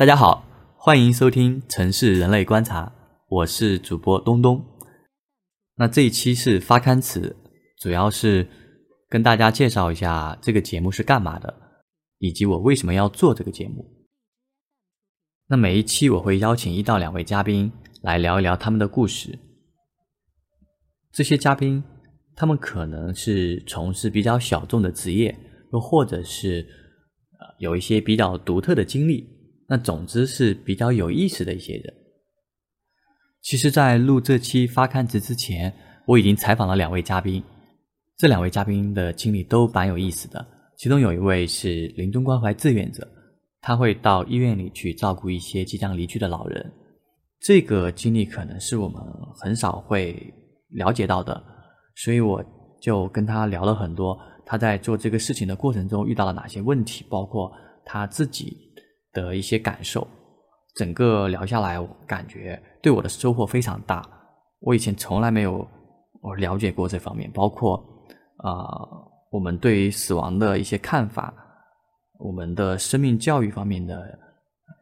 大家好，欢迎收听《城市人类观察》，我是主播东东。那这一期是发刊词，主要是跟大家介绍一下这个节目是干嘛的，以及我为什么要做这个节目。那每一期我会邀请一到两位嘉宾来聊一聊他们的故事。这些嘉宾，他们可能是从事比较小众的职业，又或者是呃有一些比较独特的经历。那总之是比较有意思的一些人。其实，在录这期发刊词之前，我已经采访了两位嘉宾。这两位嘉宾的经历都蛮有意思的。其中有一位是临终关怀志愿者，他会到医院里去照顾一些即将离去的老人。这个经历可能是我们很少会了解到的，所以我就跟他聊了很多。他在做这个事情的过程中遇到了哪些问题，包括他自己。的一些感受，整个聊下来，我感觉对我的收获非常大。我以前从来没有我了解过这方面，包括啊，我们对于死亡的一些看法，我们的生命教育方面的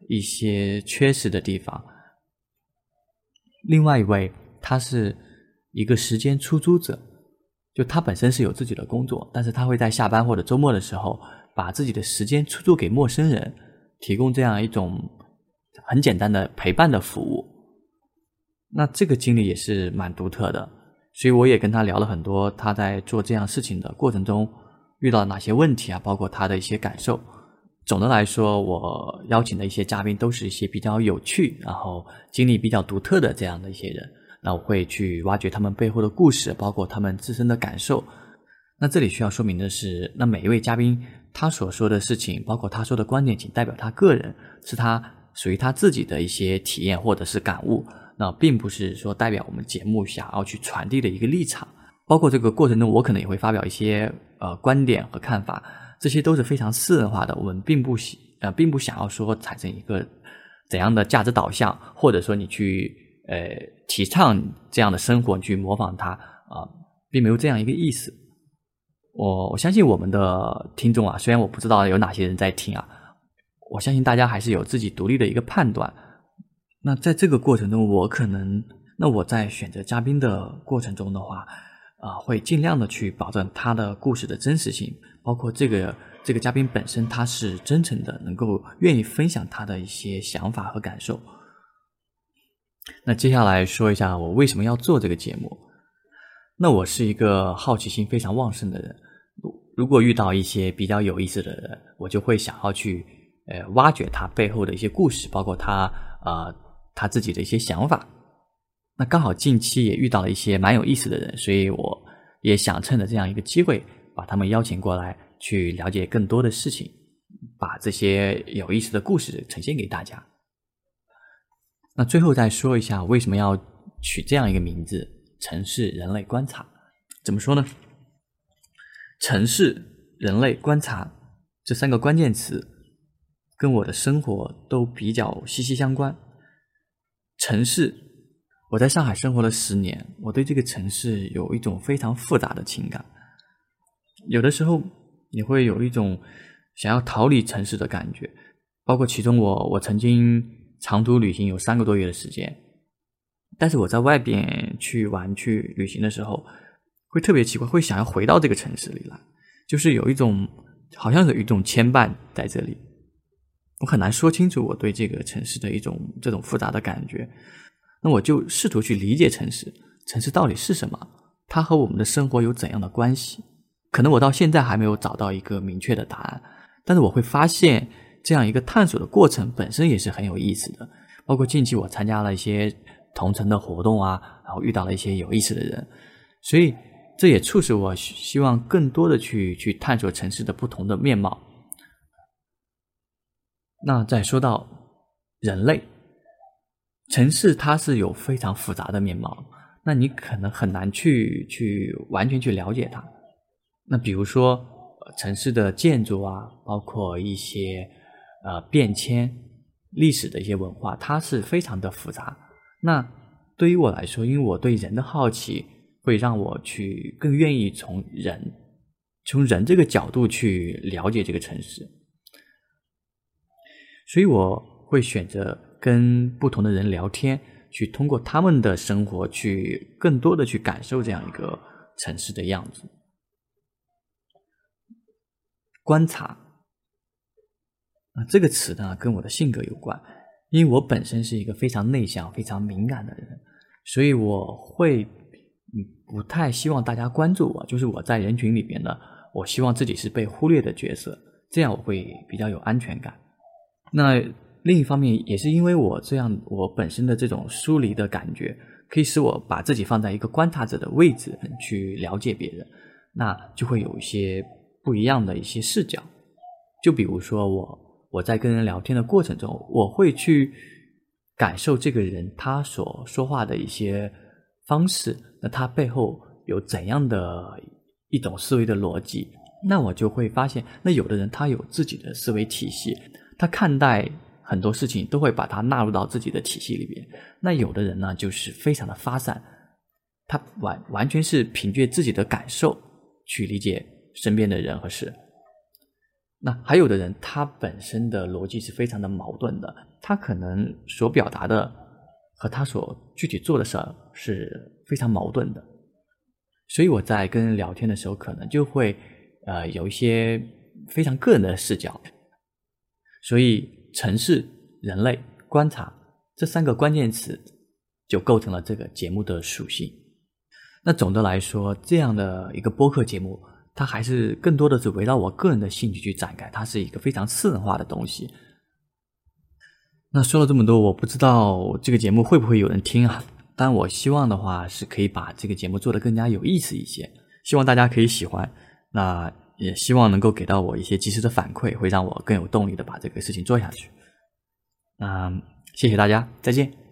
一些缺失的地方。另外一位，他是一个时间出租者，就他本身是有自己的工作，但是他会在下班或者周末的时候，把自己的时间出租给陌生人。提供这样一种很简单的陪伴的服务，那这个经历也是蛮独特的，所以我也跟他聊了很多他在做这样事情的过程中遇到哪些问题啊，包括他的一些感受。总的来说，我邀请的一些嘉宾都是一些比较有趣，然后经历比较独特的这样的一些人。那我会去挖掘他们背后的故事，包括他们自身的感受。那这里需要说明的是，那每一位嘉宾。他所说的事情，包括他说的观点，仅代表他个人，是他属于他自己的一些体验或者是感悟，那并不是说代表我们节目想要去传递的一个立场。包括这个过程中，我可能也会发表一些呃观点和看法，这些都是非常私人化的。我们并不喜呃，并不想要说产生一个怎样的价值导向，或者说你去呃提倡这样的生活，去模仿他啊，并没有这样一个意思。我我相信我们的听众啊，虽然我不知道有哪些人在听啊，我相信大家还是有自己独立的一个判断。那在这个过程中，我可能，那我在选择嘉宾的过程中的话，啊，会尽量的去保证他的故事的真实性，包括这个这个嘉宾本身他是真诚的，能够愿意分享他的一些想法和感受。那接下来说一下我为什么要做这个节目。那我是一个好奇心非常旺盛的人。如果遇到一些比较有意思的人，我就会想要去呃挖掘他背后的一些故事，包括他呃他自己的一些想法。那刚好近期也遇到了一些蛮有意思的人，所以我也想趁着这样一个机会，把他们邀请过来，去了解更多的事情，把这些有意思的故事呈现给大家。那最后再说一下，为什么要取这样一个名字——城市人类观察？怎么说呢？城市、人类、观察这三个关键词，跟我的生活都比较息息相关。城市，我在上海生活了十年，我对这个城市有一种非常复杂的情感。有的时候，你会有一种想要逃离城市的感觉。包括其中，我我曾经长途旅行有三个多月的时间，但是我在外边去玩去旅行的时候。会特别奇怪，会想要回到这个城市里来，就是有一种好像有一种牵绊在这里。我很难说清楚我对这个城市的一种这种复杂的感觉。那我就试图去理解城市，城市到底是什么？它和我们的生活有怎样的关系？可能我到现在还没有找到一个明确的答案，但是我会发现这样一个探索的过程本身也是很有意思的。包括近期我参加了一些同城的活动啊，然后遇到了一些有意思的人，所以。这也促使我希望更多的去去探索城市的不同的面貌。那再说到人类，城市它是有非常复杂的面貌，那你可能很难去去完全去了解它。那比如说城市的建筑啊，包括一些呃变迁、历史的一些文化，它是非常的复杂。那对于我来说，因为我对人的好奇。会让我去更愿意从人，从人这个角度去了解这个城市，所以我会选择跟不同的人聊天，去通过他们的生活去更多的去感受这样一个城市的样子。观察啊，这个词呢跟我的性格有关，因为我本身是一个非常内向、非常敏感的人，所以我会嗯不太希望大家关注我，就是我在人群里边呢，我希望自己是被忽略的角色，这样我会比较有安全感。那另一方面，也是因为我这样，我本身的这种疏离的感觉，可以使我把自己放在一个观察者的位置去了解别人，那就会有一些不一样的一些视角。就比如说我我在跟人聊天的过程中，我会去感受这个人他所说话的一些方式，那他背后有怎样的一种思维的逻辑，那我就会发现，那有的人他有自己的思维体系。他看待很多事情都会把它纳入到自己的体系里边。那有的人呢，就是非常的发散，他完完全是凭借自己的感受去理解身边的人和事。那还有的人，他本身的逻辑是非常的矛盾的，他可能所表达的和他所具体做的事儿是非常矛盾的。所以我在跟人聊天的时候，可能就会呃有一些非常个人的视角。所以，城市、人类、观察这三个关键词就构成了这个节目的属性。那总的来说，这样的一个播客节目，它还是更多的是围绕我个人的兴趣去展开，它是一个非常私人化的东西。那说了这么多，我不知道这个节目会不会有人听啊？但我希望的话，是可以把这个节目做得更加有意思一些，希望大家可以喜欢。那。也希望能够给到我一些及时的反馈，会让我更有动力的把这个事情做下去。那谢谢大家，再见。